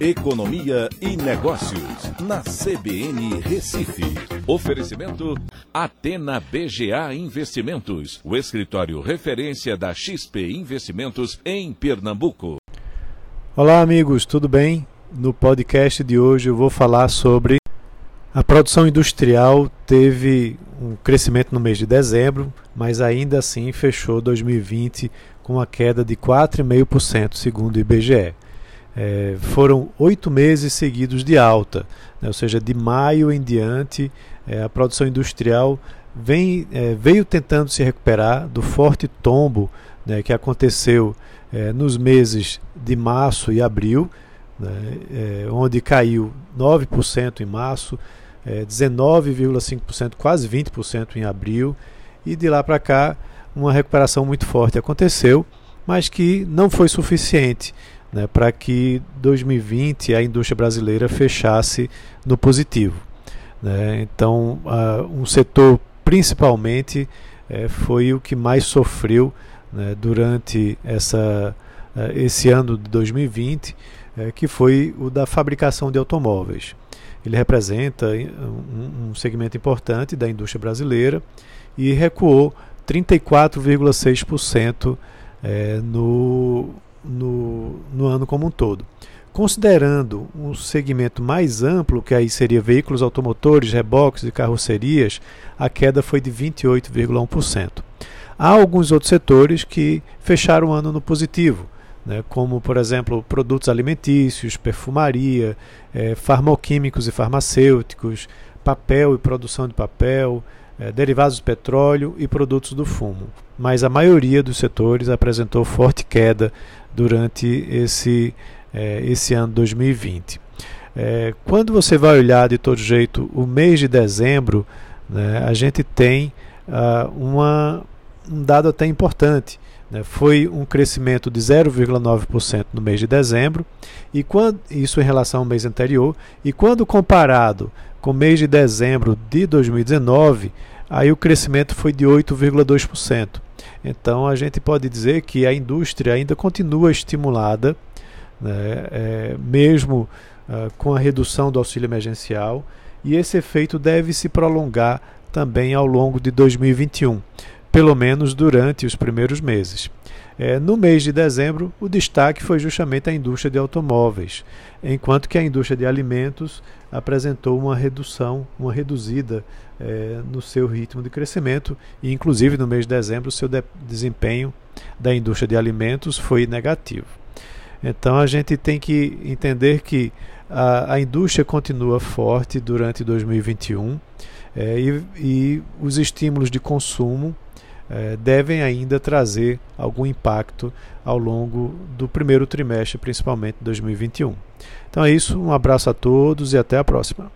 Economia e Negócios, na CBN Recife. Oferecimento Atena BGA Investimentos, o escritório referência da XP Investimentos em Pernambuco. Olá, amigos, tudo bem? No podcast de hoje eu vou falar sobre a produção industrial teve um crescimento no mês de dezembro, mas ainda assim fechou 2020 com uma queda de 4,5%, segundo o IBGE é, foram oito meses seguidos de alta, né, ou seja, de maio em diante, é, a produção industrial vem, é, veio tentando se recuperar do forte tombo né, que aconteceu é, nos meses de março e abril, né, é, onde caiu 9% em março, 19,5%, é, quase 20% em abril, e de lá para cá uma recuperação muito forte aconteceu, mas que não foi suficiente né, para que 2020 a indústria brasileira fechasse no positivo. Né? Então, uh, um setor principalmente uh, foi o que mais sofreu né, durante essa, uh, esse ano de 2020, eh, que foi o da fabricação de automóveis. Ele representa um, um segmento importante da indústria brasileira e recuou 34,6% eh, no no, no ano como um todo. Considerando um segmento mais amplo, que aí seria veículos automotores, reboques e carrocerias, a queda foi de 28,1%. Há alguns outros setores que fecharam o ano no positivo, né, como, por exemplo, produtos alimentícios, perfumaria, eh, farmoquímicos e farmacêuticos, papel e produção de papel, eh, derivados do petróleo e produtos do fumo. Mas a maioria dos setores apresentou forte queda durante esse, é, esse ano 2020. É, quando você vai olhar de todo jeito o mês de dezembro, né, a gente tem uh, uma, um dado até importante. Né, foi um crescimento de 0,9% no mês de dezembro, e quando, isso em relação ao mês anterior, e quando comparado com o mês de dezembro de 2019, aí o crescimento foi de 8,2%. Então a gente pode dizer que a indústria ainda continua estimulada, né, é, mesmo uh, com a redução do auxílio emergencial, e esse efeito deve se prolongar também ao longo de 2021, pelo menos durante os primeiros meses. É, no mês de dezembro, o destaque foi justamente a indústria de automóveis, enquanto que a indústria de alimentos apresentou uma redução, uma reduzida é, no seu ritmo de crescimento, e inclusive no mês de dezembro, o seu de desempenho da indústria de alimentos foi negativo. Então a gente tem que entender que a, a indústria continua forte durante 2021 é, e, e os estímulos de consumo eh, devem ainda trazer algum impacto ao longo do primeiro trimestre, principalmente 2021. Então é isso, um abraço a todos e até a próxima.